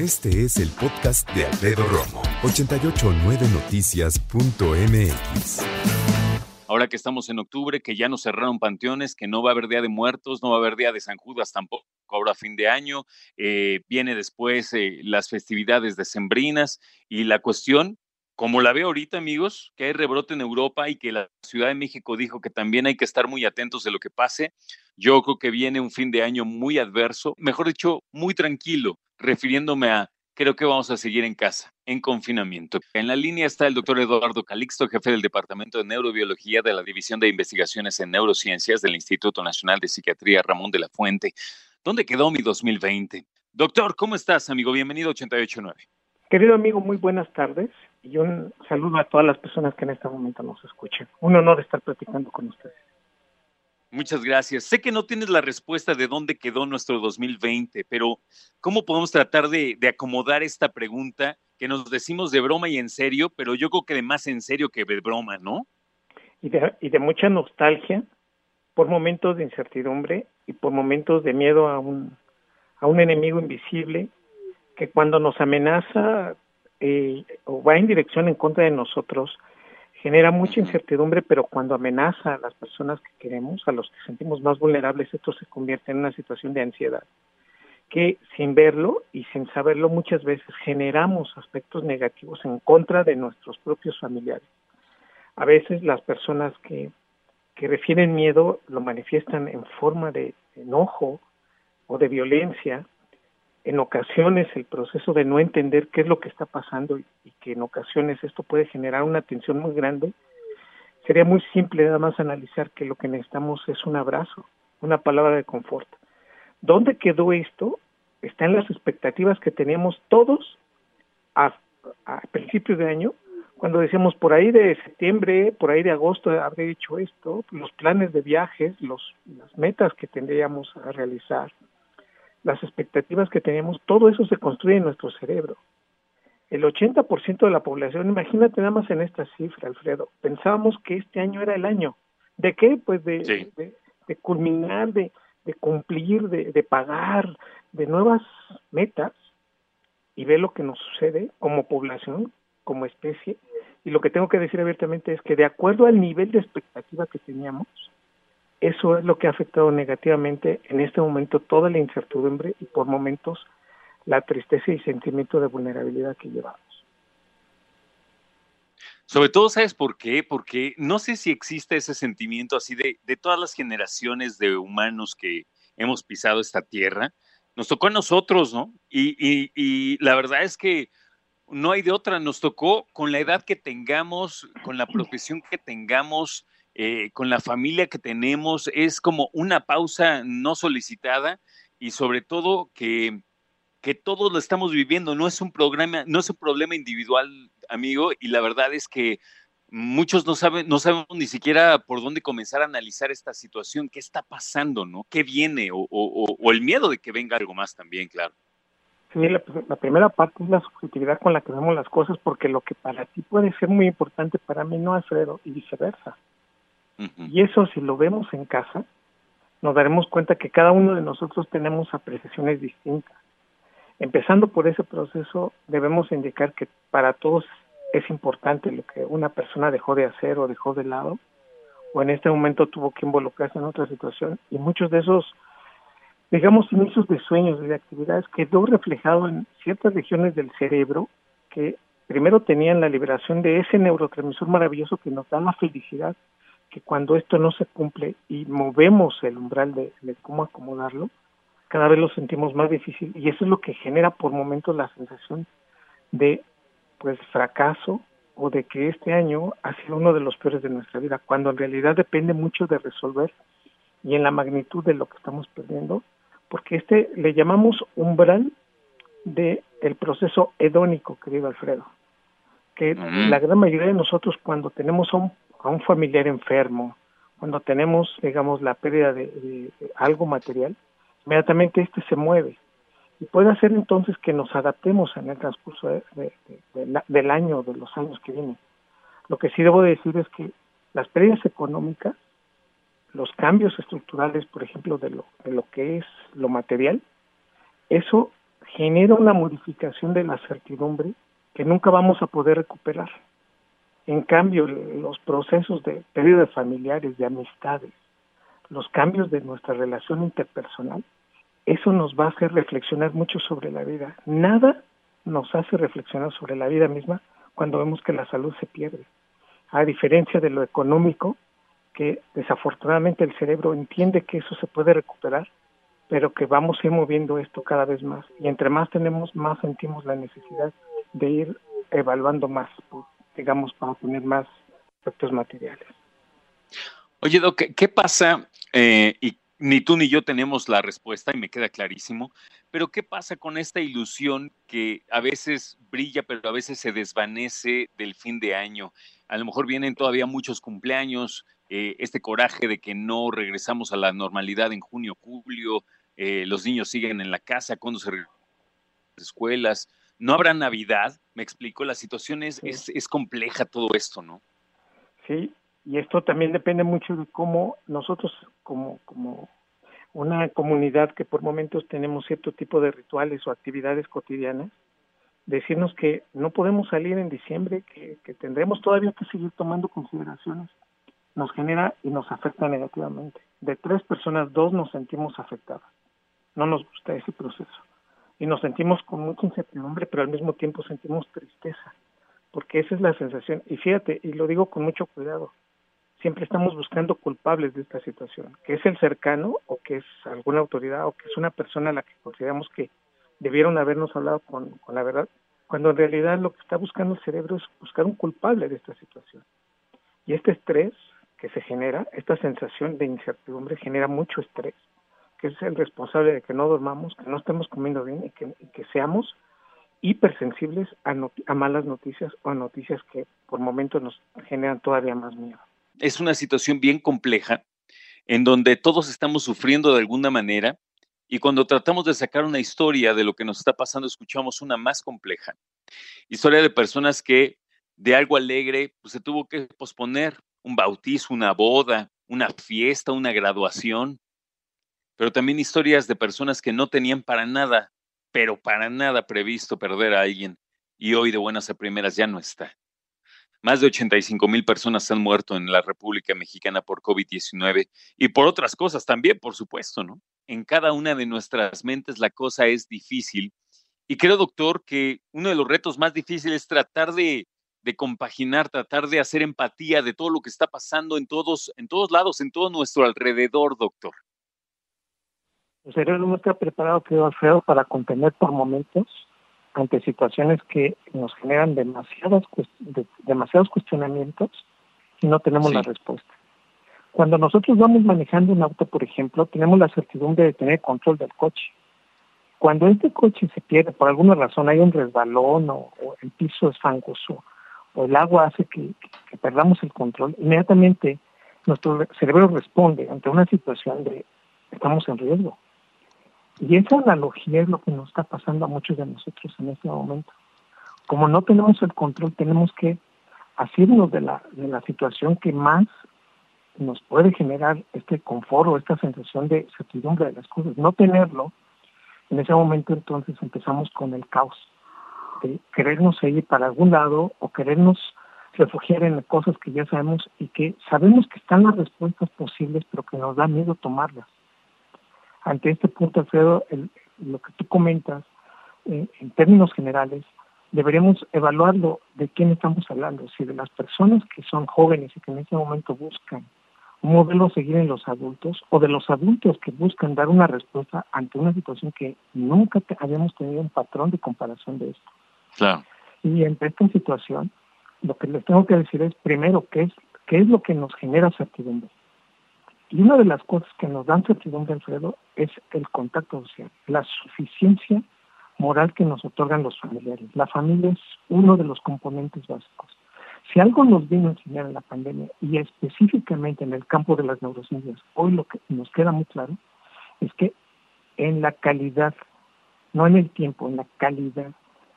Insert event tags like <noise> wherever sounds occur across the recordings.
Este es el podcast de Alfredo Romo, 889noticias.mx. Ahora que estamos en octubre, que ya nos cerraron panteones, que no va a haber Día de Muertos, no va a haber Día de San Judas tampoco, ahora fin de año, eh, viene después eh, las festividades decembrinas y la cuestión, como la veo ahorita, amigos, que hay rebrote en Europa y que la Ciudad de México dijo que también hay que estar muy atentos de lo que pase, yo creo que viene un fin de año muy adverso, mejor dicho, muy tranquilo, refiriéndome a creo que vamos a seguir en casa, en confinamiento. En la línea está el doctor Eduardo Calixto, jefe del Departamento de Neurobiología de la División de Investigaciones en Neurociencias del Instituto Nacional de Psiquiatría Ramón de la Fuente. ¿Dónde quedó mi 2020? Doctor, ¿cómo estás, amigo? Bienvenido a 889. Querido amigo, muy buenas tardes y un saludo a todas las personas que en este momento nos escuchen. Un honor estar platicando con ustedes. Muchas gracias. Sé que no tienes la respuesta de dónde quedó nuestro 2020, pero ¿cómo podemos tratar de, acomodar esta pregunta que nos decimos de broma y en serio, pero yo creo que de más en serio que de broma, ¿no? Y de, y de mucha nostalgia por momentos de incertidumbre y por momentos de miedo a un, a un enemigo invisible que cuando nos amenaza eh, o va en dirección en contra de nosotros, genera mucha incertidumbre, pero cuando amenaza a las personas que queremos, a los que sentimos más vulnerables, esto se convierte en una situación de ansiedad, que sin verlo y sin saberlo muchas veces generamos aspectos negativos en contra de nuestros propios familiares. A veces las personas que, que refieren miedo lo manifiestan en forma de enojo o de violencia, en ocasiones el proceso de no entender qué es lo que está pasando y, que en ocasiones esto puede generar una tensión muy grande, sería muy simple nada más analizar que lo que necesitamos es un abrazo, una palabra de confort. ¿Dónde quedó esto? Está en las expectativas que teníamos todos a, a principios de año, cuando decíamos por ahí de septiembre, por ahí de agosto habré hecho esto, los planes de viajes, los, las metas que tendríamos a realizar, las expectativas que tenemos, todo eso se construye en nuestro cerebro. El 80% de la población, imagínate nada más en esta cifra, Alfredo, pensábamos que este año era el año. ¿De qué? Pues de, de, culminar, de, de cumplir, de, de pagar, de nuevas metas y ve lo que nos sucede como población, como especie. Y lo que tengo que decir abiertamente es que de acuerdo al nivel de expectativa que teníamos, eso es lo que ha afectado negativamente en este momento toda la incertidumbre y por momentos la tristeza y sentimiento de vulnerabilidad que llevamos. Sobre todo, ¿sabes por qué? Porque no sé si existe ese sentimiento así de, de todas las generaciones de humanos que hemos pisado esta tierra. Nos tocó a nosotros, ¿no? Y, y, y la verdad es que no hay de otra. Nos tocó con la edad que tengamos, con la profesión que tengamos, eh, con la familia que tenemos, es como una pausa no solicitada y sobre todo que, que todos lo estamos viviendo, no es un programa, no es un problema individual, amigo, y la verdad es que muchos no saben, no sabemos ni siquiera por dónde comenzar a analizar esta situación, qué está pasando, ¿no? ¿Qué viene? O, o, el miedo de que venga algo más también, claro. Sí, la, la, primera parte es la subjetividad con la que vemos las cosas, porque lo que para ti puede ser muy importante, para mí no, Alfredo, y viceversa. Y eso si lo vemos en casa, nos daremos cuenta que cada uno de nosotros tenemos apreciaciones distintas. Empezando por ese proceso, debemos indicar que para todos es importante lo que una persona dejó de hacer o dejó de lado, o en este momento tuvo que involucrarse en otra situación, y muchos de esos, digamos, inicios de sueños y de actividades quedó reflejado en ciertas regiones del cerebro que primero tenían la liberación de ese neurotransmisor maravilloso que nos da la felicidad, que cuando esto no se cumple y movemos el umbral de, cómo acomodarlo, cada vez lo sentimos más difícil. Y eso es lo que genera por momentos la sensación de pues fracaso o de que este año ha sido uno de los peores de nuestra vida, cuando en realidad depende mucho de resolver y en la magnitud de lo que estamos perdiendo, porque este le llamamos umbral de el proceso hedónico, querido Alfredo, que la gran mayoría de nosotros cuando tenemos a un a un familiar enfermo, cuando tenemos, digamos, la pérdida de, algo material, inmediatamente este se mueve. Y puede hacer entonces que nos adaptemos en el transcurso de, del año, de los años que vienen. Lo que sí debo decir es que las pérdidas económicas, los cambios estructurales, por ejemplo, de lo, de lo que es lo material, eso genera una modificación de la certidumbre que nunca vamos a poder recuperar. En cambio, los procesos de pérdida de familiares, de amistades, los cambios de nuestra relación interpersonal, eso nos va a hacer reflexionar mucho sobre la vida. Nada nos hace reflexionar sobre la vida misma cuando vemos que la salud se pierde. A diferencia de lo económico, que desafortunadamente el cerebro entiende que eso se puede recuperar, pero que vamos a ir moviendo esto cada vez más. Y entre más tenemos, más sentimos la necesidad de ir evaluando más, digamos, para tener más efectos materiales. Oye, Doc, ¿qué pasa? Eh, y ni tú ni yo tenemos la respuesta y me queda clarísimo, pero ¿qué pasa con esta ilusión que a veces brilla, pero a veces se desvanece del fin de año? A lo mejor vienen todavía muchos cumpleaños, eh, este coraje de que no regresamos a la normalidad en junio, julio, eh, los niños siguen en la casa, cuando se regresan a las escuelas, no habrá Navidad, me explico, la situación es, es, es compleja todo esto, ¿no? Sí, y esto también depende mucho de cómo nosotros como, como una comunidad que por momentos tenemos cierto tipo de rituales o actividades cotidianas, decirnos que no podemos salir en diciembre, que, que tendremos todavía que seguir tomando consideraciones, nos genera y nos afecta negativamente. De tres personas, dos nos sentimos afectadas. No nos gusta ese proceso. Y nos sentimos con mucha incertidumbre, pero al mismo tiempo sentimos tristeza, porque esa es la sensación. Y fíjate, y lo digo con mucho cuidado, siempre estamos buscando culpables de esta situación, que es el cercano o que es alguna autoridad o que es una persona a la que consideramos que debieron habernos hablado con, la verdad, cuando en realidad lo que está buscando el cerebro es buscar un culpable de esta situación. Y este estrés que se genera, esta sensación de incertidumbre genera mucho estrés, que es el responsable de que no dormamos, que no estemos comiendo bien y que, y que seamos hipersensibles a, a malas noticias o a noticias que por momentos nos generan todavía más miedo. Es una situación bien compleja en donde todos estamos sufriendo de alguna manera y cuando tratamos de sacar una historia de lo que nos está pasando, escuchamos una más compleja. Historia de personas que de algo alegre pues, se tuvo que posponer. Un bautizo, una boda, una fiesta, una graduación, pero también historias de personas que no tenían para nada, pero para nada previsto perder a alguien y hoy de buenas a primeras ya no está. Más de 85 mil personas han muerto en la República Mexicana por COVID-19 y por otras cosas también, por supuesto, ¿no? En cada una de nuestras mentes la cosa es difícil. Y creo, doctor, que uno de los retos más difíciles es tratar de, de compaginar, tratar de hacer empatía de todo lo que está pasando en todos, en todos lados, en todo nuestro alrededor, doctor. El cerebro no está preparado, creo, Alfredo, para contener por momentos ante situaciones que nos generan demasiados, demasiados cuestionamientos y no tenemos la respuesta. Cuando nosotros vamos manejando un auto, por ejemplo, tenemos la certidumbre de tener control del coche. Cuando este coche se pierde, por alguna razón hay un resbalón o, el piso es fangoso o el agua hace que, que perdamos el control, inmediatamente nuestro cerebro responde ante una situación de estamos en riesgo y esa analogía es lo que nos está pasando a muchos de nosotros en este momento. Como no tenemos el control, tenemos que hacernos de la, de la situación que más nos puede generar este confort o esta sensación de certidumbre de las cosas. No tenerlo, en ese momento entonces empezamos con el caos, de querernos ir para algún lado o querernos refugiar en cosas que ya sabemos y que sabemos que están las respuestas posibles, pero que nos da miedo tomarlas ante este punto, Alfredo, lo que tú comentas, eh, en términos generales, deberíamos evaluarlo de quién estamos hablando, si de las personas que son jóvenes y que en este momento buscan un modelo a seguir en los adultos o de los adultos que buscan dar una respuesta ante una situación que nunca habíamos tenido un patrón de comparación de esto. Claro. Y entre esta situación, lo que les tengo que decir es, primero, qué es, qué es lo que nos genera certidumbre. Y una de las cosas que nos dan certidumbre, Alfredo, es el contacto social, la suficiencia moral que nos otorgan los familiares. La familia es uno de los componentes básicos. Si algo nos vino a enseñar en la pandemia, y específicamente en el campo de las neurociencias, hoy lo que nos queda muy claro es que en la calidad, no en el tiempo, en la calidad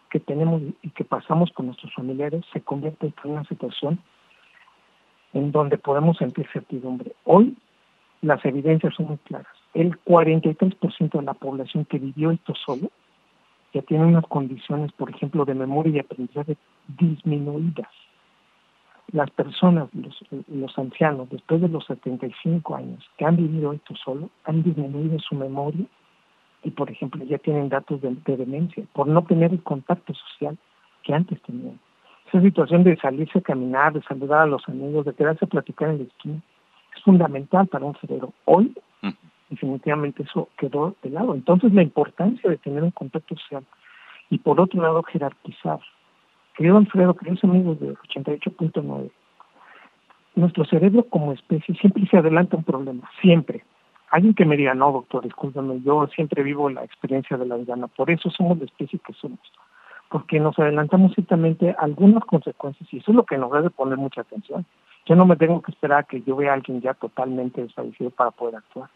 que tenemos y que pasamos con nuestros familiares, se convierte en una situación en donde podemos sentir certidumbre. Hoy las evidencias son muy claras. El 43% de la población que vivió esto solo ya tienen unas condiciones, por ejemplo, de memoria y aprendizaje disminuidas. Las personas, los, ancianos, después de los 75 años que han vivido esto solo, han disminuido su memoria y, por ejemplo, ya tienen datos de, demencia por no tener el contacto social que antes tenían. Esa situación de salirse a caminar, de saludar a los amigos, de quedarse a platicar en la esquina, es fundamental para un cerebro. Hoy, definitivamente eso quedó de lado. Entonces, la importancia de tener un contacto social y, por otro lado, jerarquizar. Querido Alfredo, queridos amigos de 88.9, nuestro cerebro como especie siempre se adelanta un problema, siempre. Alguien que me diga, no, doctor, discúlpame, yo siempre vivo la experiencia de la vida, por eso somos la especie que somos, porque nos adelantamos ciertamente algunas consecuencias y eso es lo que nos debe poner mucha atención. Yo no me tengo que esperar a que yo vea a alguien ya totalmente desfallecido para poder actuar.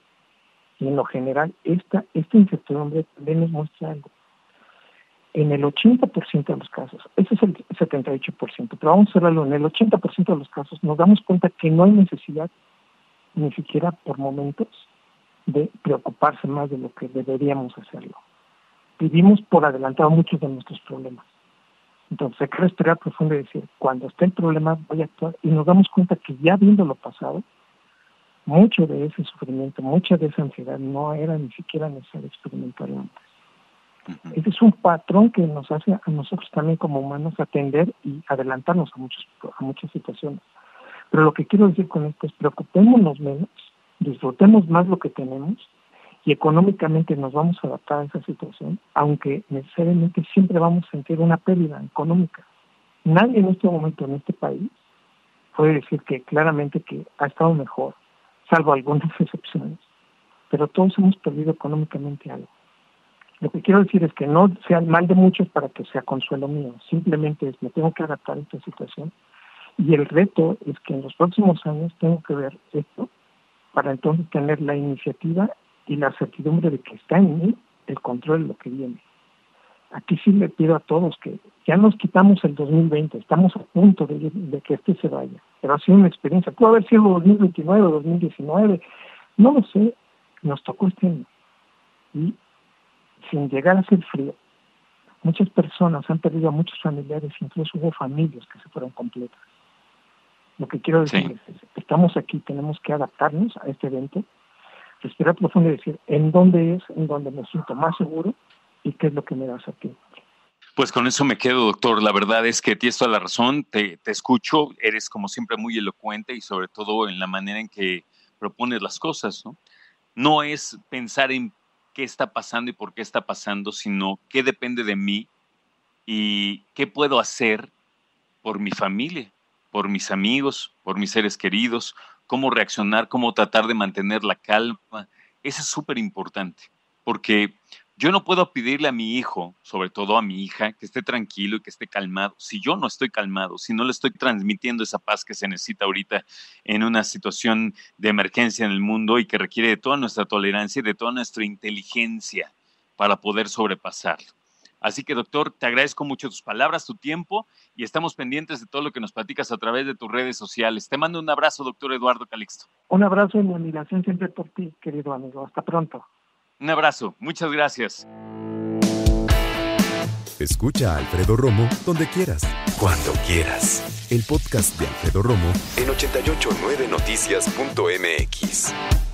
Y en lo general, esta, esta incertidumbre también nos muestra algo. En el 80% de los casos, ese es el 78%, pero vamos a cerrarlo, en el 80% de los casos nos damos cuenta que no hay necesidad, ni siquiera por momentos, de preocuparse más de lo que deberíamos hacerlo. Vivimos por adelantado muchos de nuestros problemas. Entonces hay que respirar profundo y decir, cuando esté el problema voy a actuar y nos damos cuenta que ya viendo lo pasado, mucho de ese sufrimiento, mucha de esa ansiedad no era ni siquiera necesario experimentarlo antes. Ese es un patrón que nos hace a nosotros también como humanos atender y adelantarnos a, muchos, a muchas situaciones. Pero lo que quiero decir con esto es preocupémonos menos, disfrutemos más lo que tenemos y económicamente nos vamos a adaptar a esa situación, aunque necesariamente siempre vamos a sentir una pérdida económica. Nadie en este momento en este país puede decir que claramente que ha estado mejor, salvo algunas <laughs> excepciones, pero todos hemos perdido económicamente algo. Lo que quiero decir es que no sea el mal de muchos para que sea consuelo mío, simplemente es me tengo que adaptar a esta situación y el reto es que en los próximos años tengo que ver esto para entonces tener la iniciativa y la certidumbre de que está en mí el control de lo que viene. Aquí sí le pido a todos que ya nos quitamos el 2020, estamos a punto de, que este se vaya, pero ha sido una experiencia, pudo haber sido 2029 o 2019, no lo sé, nos tocó este año. Y sin llegar a ser frío, muchas personas han perdido a muchos familiares, incluso hubo familias que se fueron completas. Lo que quiero decir es, estamos aquí, tenemos que adaptarnos a este evento, respirar profundo y decir en dónde es, en dónde me siento más seguro y qué es lo que me das a ti. Pues con eso me quedo, doctor. La verdad es que tienes toda la razón, te, te, escucho, eres como siempre muy elocuente y sobre todo en la manera en que propones las cosas, ¿no? No es pensar en qué está pasando y por qué está pasando, sino qué depende de mí y qué puedo hacer por mi familia, por mis amigos, por mis seres queridos, cómo reaccionar, cómo tratar de mantener la calma. Eso es súper importante, porque yo no puedo pedirle a mi hijo, sobre todo a mi hija, que esté tranquilo y que esté calmado. Si yo no estoy calmado, si no le estoy transmitiendo esa paz que se necesita ahorita en una situación de emergencia en el mundo y que requiere de toda nuestra tolerancia y de toda nuestra inteligencia para poder sobrepasarlo. Así que, doctor, te agradezco mucho tus palabras, tu tiempo y estamos pendientes de todo lo que nos platicas a través de tus redes sociales. Te mando un abrazo, doctor Eduardo Calixto. Un abrazo y mi admiración siempre por ti, querido amigo. Hasta pronto. Un abrazo. Muchas gracias. Escucha a Alfredo Romo donde quieras. Cuando quieras. El podcast de Alfredo Romo en 889noticias.mx.